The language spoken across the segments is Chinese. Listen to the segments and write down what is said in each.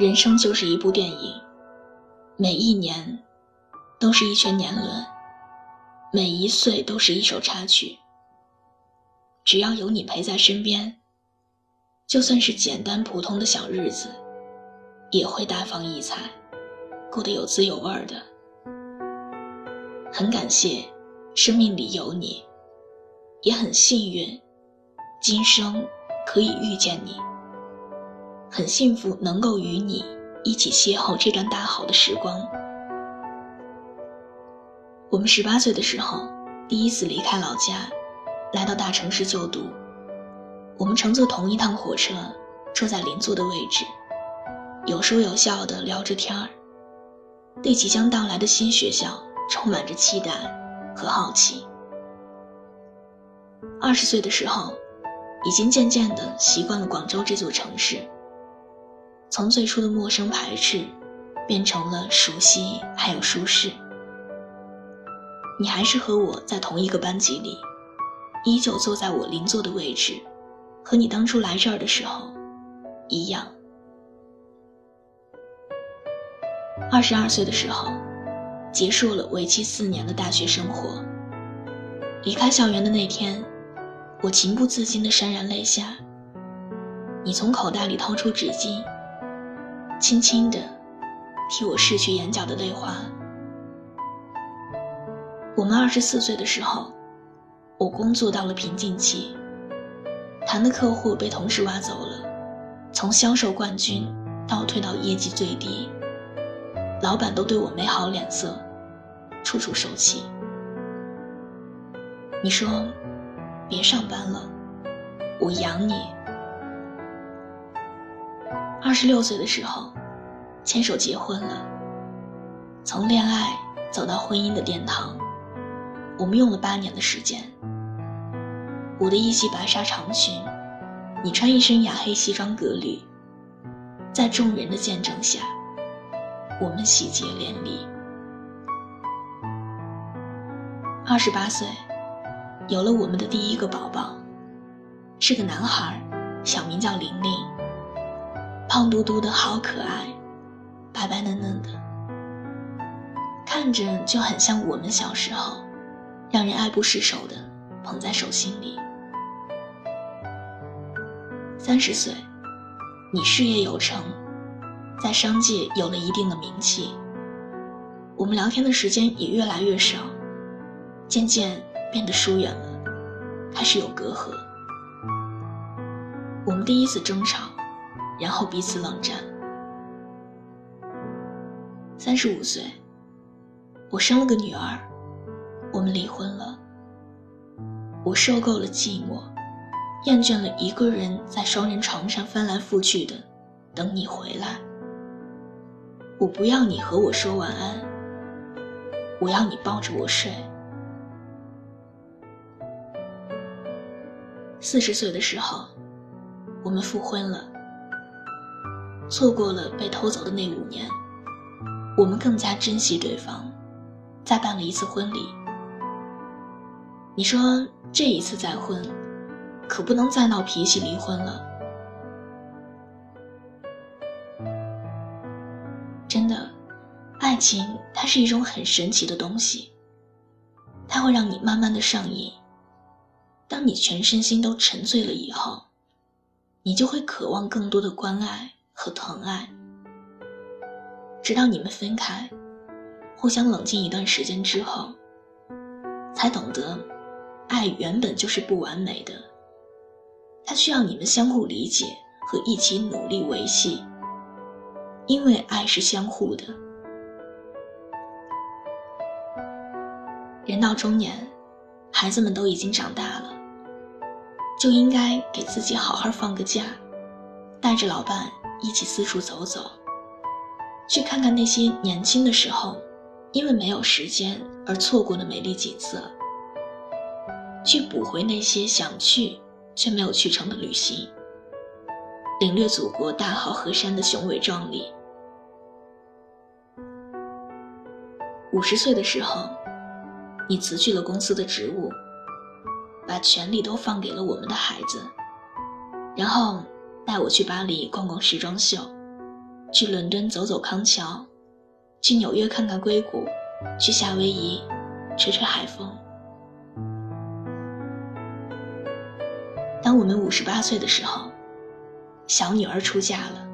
人生就是一部电影，每一年都是一圈年轮，每一岁都是一首插曲。只要有你陪在身边，就算是简单普通的小日子，也会大放异彩，过得有滋有味的。很感谢生命里有你，也很幸运，今生可以遇见你。很幸福能够与你一起邂逅这段大好的时光。我们十八岁的时候，第一次离开老家，来到大城市就读。我们乘坐同一趟火车，坐在邻座的位置，有说有笑的聊着天儿，对即将到来的新学校充满着期待和好奇。二十岁的时候，已经渐渐的习惯了广州这座城市。从最初的陌生排斥，变成了熟悉，还有舒适。你还是和我在同一个班级里，依旧坐在我邻座的位置，和你当初来这儿的时候一样。二十二岁的时候，结束了为期四年的大学生活。离开校园的那天，我情不自禁地潸然泪下。你从口袋里掏出纸巾。轻轻地替我拭去眼角的泪花。我们二十四岁的时候，我工作到了瓶颈期，谈的客户被同事挖走了，从销售冠军倒退到业绩最低，老板都对我没好脸色，处处受气。你说，别上班了，我养你。二十六岁的时候，牵手结婚了。从恋爱走到婚姻的殿堂，我们用了八年的时间。我的一袭白纱长裙，你穿一身雅黑西装革履，在众人的见证下，我们喜结连理。二十八岁，有了我们的第一个宝宝，是个男孩，小名叫玲玲。胖嘟嘟的好可爱，白白嫩嫩的，看着就很像我们小时候，让人爱不释手的捧在手心里。三十岁，你事业有成，在商界有了一定的名气，我们聊天的时间也越来越少，渐渐变得疏远了，开始有隔阂。我们第一次争吵。然后彼此冷战。三十五岁，我生了个女儿，我们离婚了。我受够了寂寞，厌倦了一个人在双人床上翻来覆去的等你回来。我不要你和我说晚安，我要你抱着我睡。四十岁的时候，我们复婚了。错过了被偷走的那五年，我们更加珍惜对方，再办了一次婚礼。你说这一次再婚，可不能再闹脾气离婚了。真的，爱情它是一种很神奇的东西，它会让你慢慢的上瘾。当你全身心都沉醉了以后，你就会渴望更多的关爱。和疼爱，直到你们分开，互相冷静一段时间之后，才懂得，爱原本就是不完美的，它需要你们相互理解和一起努力维系，因为爱是相互的。人到中年，孩子们都已经长大了，就应该给自己好好放个假，带着老伴。一起四处走走，去看看那些年轻的时候因为没有时间而错过的美丽景色，去补回那些想去却没有去成的旅行，领略祖国大好河山的雄伟壮丽。五十岁的时候，你辞去了公司的职务，把权力都放给了我们的孩子，然后。带我去巴黎逛逛时装秀，去伦敦走走康桥，去纽约看看硅谷，去夏威夷吹吹海风。当我们五十八岁的时候，小女儿出嫁了。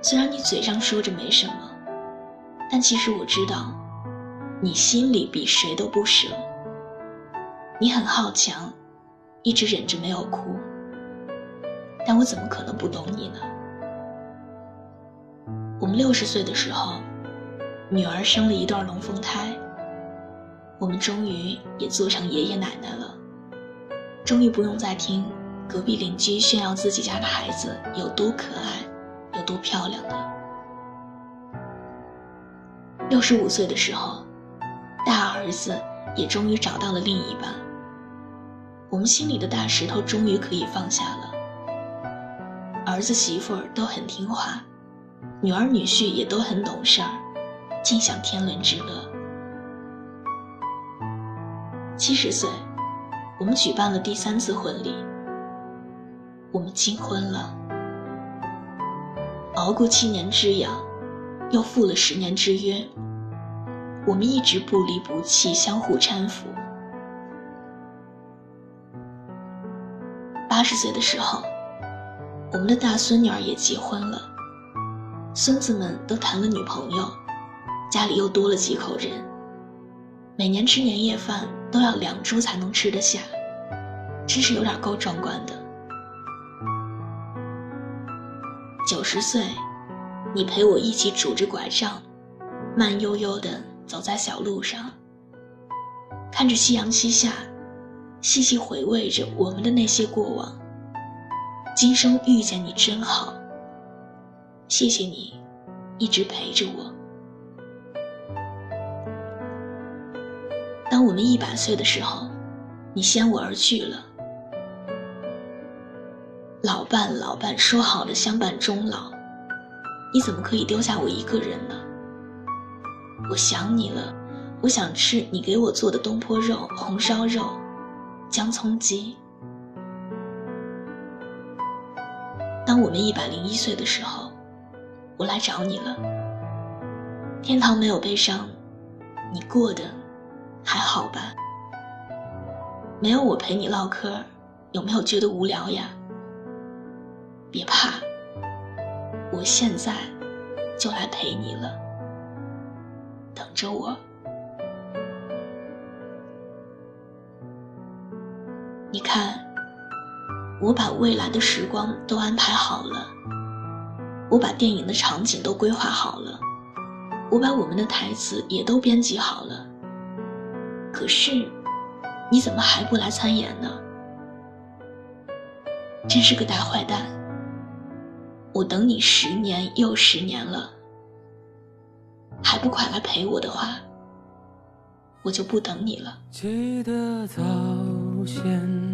虽然你嘴上说着没什么，但其实我知道，你心里比谁都不舍。你很好强，一直忍着没有哭。但我怎么可能不懂你呢？我们六十岁的时候，女儿生了一对龙凤胎，我们终于也做成爷爷奶奶了。终于不用再听隔壁邻居炫耀自己家的孩子有多可爱，有多漂亮了。六十五岁的时候，大儿子也终于找到了另一半，我们心里的大石头终于可以放下了。儿子媳妇儿都很听话，女儿女婿也都很懂事儿，尽享天伦之乐。七十岁。我们举办了第三次婚礼，我们金婚了，熬过七年之痒，又赴了十年之约。我们一直不离不弃，相互搀扶。八十岁的时候，我们的大孙女儿也结婚了，孙子们都谈了女朋友，家里又多了几口人，每年吃年夜饭。都要两株才能吃得下，真是有点够壮观的。九十岁，你陪我一起拄着拐杖，慢悠悠地走在小路上，看着夕阳西下，细细回味着我们的那些过往。今生遇见你真好，谢谢你，一直陪着我。当我们一百岁的时候，你先我而去了。老伴老伴，说好的相伴终老，你怎么可以丢下我一个人呢？我想你了，我想吃你给我做的东坡肉、红烧肉、姜葱鸡。当我们一百零一岁的时候，我来找你了。天堂没有悲伤，你过的。还好吧，没有我陪你唠嗑，有没有觉得无聊呀？别怕，我现在就来陪你了，等着我。你看，我把未来的时光都安排好了，我把电影的场景都规划好了，我把我们的台词也都编辑好了。可是，你怎么还不来参演呢？真是个大坏蛋！我等你十年又十年了，还不快来陪我的话，我就不等你了。记得早先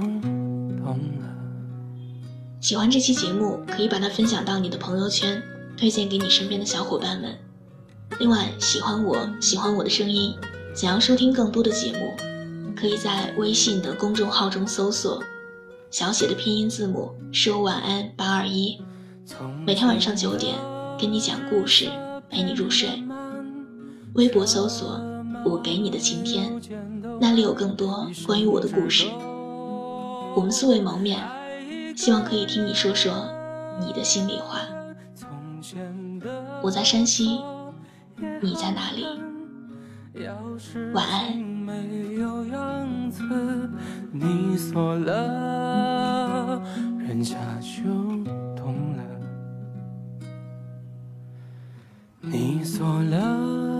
喜欢这期节目，可以把它分享到你的朋友圈，推荐给你身边的小伙伴们。另外，喜欢我喜欢我的声音，想要收听更多的节目，可以在微信的公众号中搜索。小写的拼音字母说晚安八二一，每天晚上九点跟你讲故事，陪你入睡。微博搜索我给你的晴天，那里有更多关于我的故事。我们素未谋面，希望可以听你说说你的心里话。从前的我在山西，你在哪里？晚安。没有样子，你锁了，人家就懂了。你锁了。